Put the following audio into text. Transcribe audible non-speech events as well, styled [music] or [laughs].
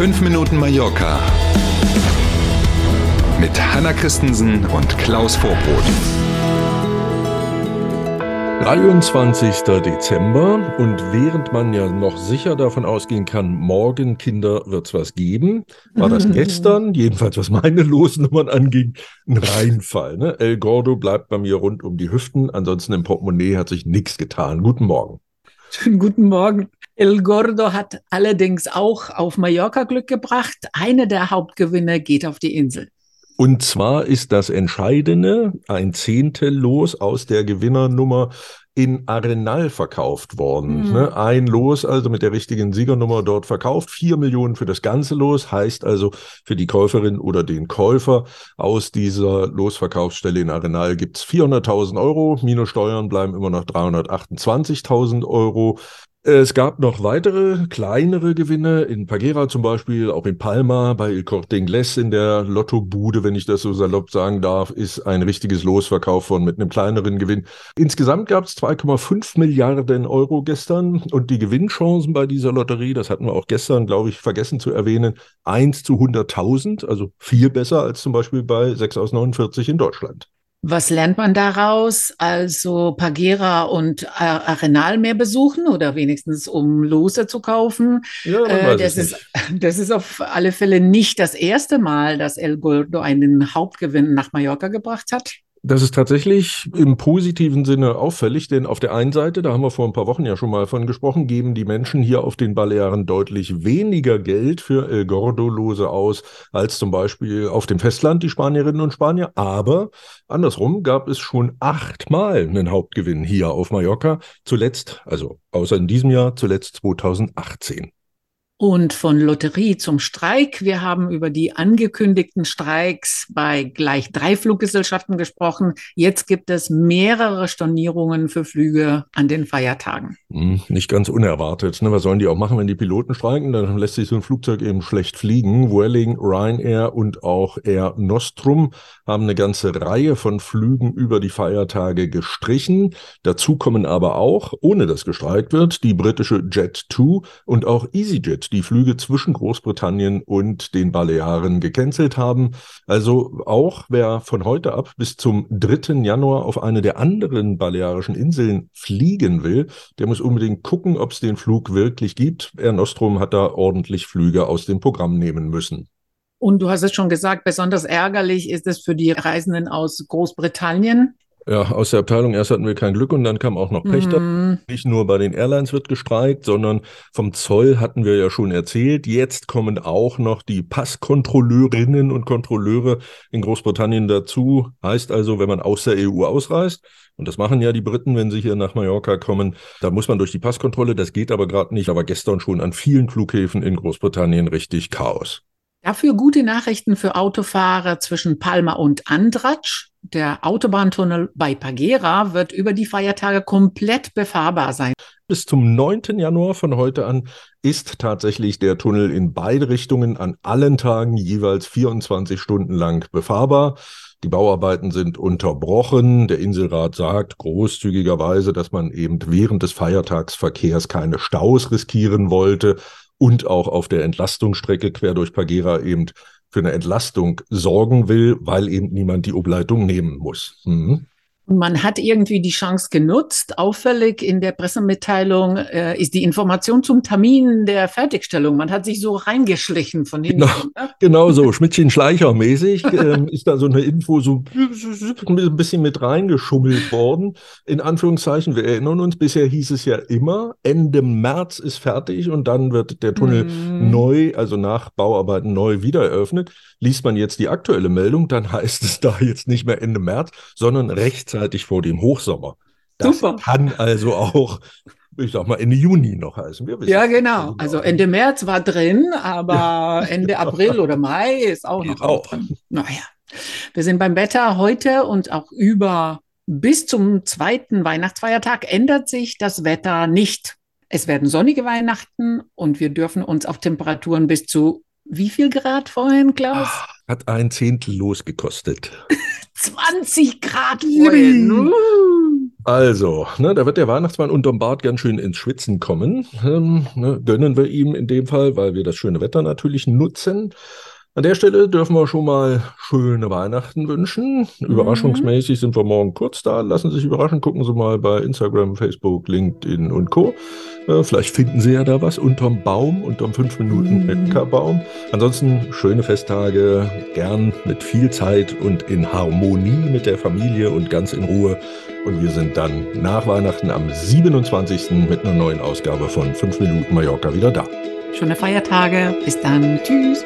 5 Minuten Mallorca mit Hanna Christensen und Klaus Vorbrot. 23. Dezember und während man ja noch sicher davon ausgehen kann, morgen Kinder wird's was geben, war das gestern, jedenfalls was meine Losnummern anging, ein Reinfall. Ne? El Gordo bleibt bei mir rund um die Hüften, ansonsten im Portemonnaie hat sich nichts getan. Guten Morgen. Schönen guten Morgen. El Gordo hat allerdings auch auf Mallorca Glück gebracht. Eine der Hauptgewinner geht auf die Insel. Und zwar ist das Entscheidende ein Zehntel Los aus der Gewinnernummer in Arenal verkauft worden. Mhm. Ne? Ein Los, also mit der richtigen Siegernummer dort verkauft. Vier Millionen für das ganze Los, heißt also für die Käuferin oder den Käufer aus dieser Losverkaufsstelle in Arenal gibt's 400.000 Euro. Minus Steuern bleiben immer noch 328.000 Euro. Es gab noch weitere kleinere Gewinne in Pagera zum Beispiel, auch in Palma bei El Corte Inglés in der Lottobude, wenn ich das so salopp sagen darf, ist ein richtiges Los verkauft worden mit einem kleineren Gewinn. Insgesamt gab es 2,5 Milliarden Euro gestern und die Gewinnchancen bei dieser Lotterie, das hatten wir auch gestern, glaube ich, vergessen zu erwähnen, 1 zu 100.000, also viel besser als zum Beispiel bei 6 aus 49 in Deutschland. Was lernt man daraus? Also Pagera und Arenal mehr besuchen oder wenigstens um Lose zu kaufen. Ja, Äh, das, ist, [laughs] das ist auf alle Fälle nicht das erste Mal, dass El Gordo einen Hauptgewinn nach Mallorca gebracht hat. Das ist tatsächlich im positiven Sinne auffällig, denn auf der einen Seite, da haben wir vor ein paar Wochen ja schon mal von gesprochen, geben die Menschen hier auf den Balearen deutlich weniger Geld für El Gordo-Lose aus als zum Beispiel auf dem Festland die Spanierinnen und Spanier. Aber andersrum gab es schon achtmal einen Hauptgewinn hier auf Mallorca. Zuletzt, also außer in diesem Jahr, zuletzt 2018. Und von Lotterie zum Streik. Wir haben über die angekündigten Streiks bei gleich drei Fluggesellschaften gesprochen. Jetzt gibt es mehrere Stornierungen für Flüge an den Feiertagen. Hm, Nicht ganz unerwartet. Ne? Was sollen die auch machen, wenn die Piloten streiken? Dann lässt sich so ein Flugzeug eben schlecht fliegen. Vueling, Ryanair und auch Air Nostrum haben eine ganze Reihe von Flügen über die Feiertage gestrichen. Dazu kommen aber auch, ohne dass gestreikt wird, die britische Jet2 und auch EasyJet, die Flüge zwischen Großbritannien und den Balearen gecancelt haben. Also auch wer von heute ab bis zum 3. Januar auf eine der anderen balearischen Inseln fliegen will, der muss unbedingt gucken, ob es den Flug wirklich gibt. Air Nostrum hat da ordentlich Flüge aus dem Programm nehmen müssen. Und du hast es schon gesagt, besonders ärgerlich ist es für die Reisenden aus Großbritannien. Ja, aus der Abteilung erst hatten wir kein Glück und dann kam auch noch Pech. Mhm. Nicht nur bei den Airlines wird gestreikt, sondern vom Zoll hatten wir ja schon erzählt. Jetzt kommen auch noch die Passkontrolleurinnen und Kontrolleure in Großbritannien dazu. Heißt also, wenn man aus der EU ausreist, und das machen ja die Briten, wenn sie hier nach Mallorca kommen, da muss man durch die Passkontrolle. Das geht aber gerade nicht. Aber gestern schon an vielen Flughäfen in Großbritannien richtig Chaos. Dafür gute Nachrichten für Autofahrer zwischen Palma und Andratsch. Der Autobahntunnel bei Pagera wird über die Feiertage komplett befahrbar sein. Bis zum 9. Januar von heute an ist tatsächlich der Tunnel in beide Richtungen an allen Tagen jeweils 24 Stunden lang befahrbar. Die Bauarbeiten sind unterbrochen. Der Inselrat sagt großzügigerweise, dass man eben während des Feiertagsverkehrs keine Staus riskieren wollte und auch auf der Entlastungsstrecke quer durch Pagera eben für eine Entlastung sorgen will, weil eben niemand die Obleitung nehmen muss. Mhm. Und man hat irgendwie die Chance genutzt. Auffällig in der Pressemitteilung äh, ist die Information zum Termin der Fertigstellung. Man hat sich so reingeschlichen von hinten. Genau. ne? [laughs] Genau so, Schmidtchen-Schleicher-mäßig ähm, ist da so eine Info so ein bisschen mit reingeschummelt worden. In Anführungszeichen, wir erinnern uns, bisher hieß es ja immer, Ende März ist fertig und dann wird der Tunnel Mhm. neu, also nach Bauarbeiten neu wieder eröffnet. Liest man jetzt die aktuelle Meldung, dann [laughs] heißt es da jetzt nicht mehr Ende März, sondern rechtzeitig vor dem Hochsommer. Das Super. kann also auch, ich sag mal, Ende Juni noch heißen. Ja, genau. nicht Also Ende März war drin, aber Ende [laughs] April oder Mai ist auch noch Geht auch. drin. Naja, wir sind beim Wetter heute und auch über bis zum zweiten Weihnachtsfeiertag ändert sich das Wetter nicht. Es werden sonnige Weihnachten und wir dürfen uns auf Temperaturen bis zu wie viel Grad vorhin, Klaus? Hat ein Zehntel losgekostet. [laughs] 20 Grad vorhin. Also, ne, da wird der Weihnachtsmann unterm Bart ganz schön ins Schwitzen kommen. Ähm, ne, gönnen wir ihm in dem Fall, weil wir das schöne Wetter natürlich nutzen. An der Stelle dürfen wir schon mal schöne Weihnachten wünschen. Mhm. Überraschungsmäßig sind wir morgen kurz da. Lassen Sie sich überraschen. Gucken Sie mal bei Instagram, Facebook, LinkedIn und Co. Äh, vielleicht finden Sie ja da was unterm Baum, unterm 5 Minuten Metzgerbaum. Ansonsten schöne Festtage, gern mit viel Zeit und in Harmonie mit der Familie und ganz in Ruhe. Und wir sind dann nach Weihnachten am 27. mit einer neuen Ausgabe von 5 Minuten Mallorca wieder da. Schöne Feiertage. Bis dann. Tschüss.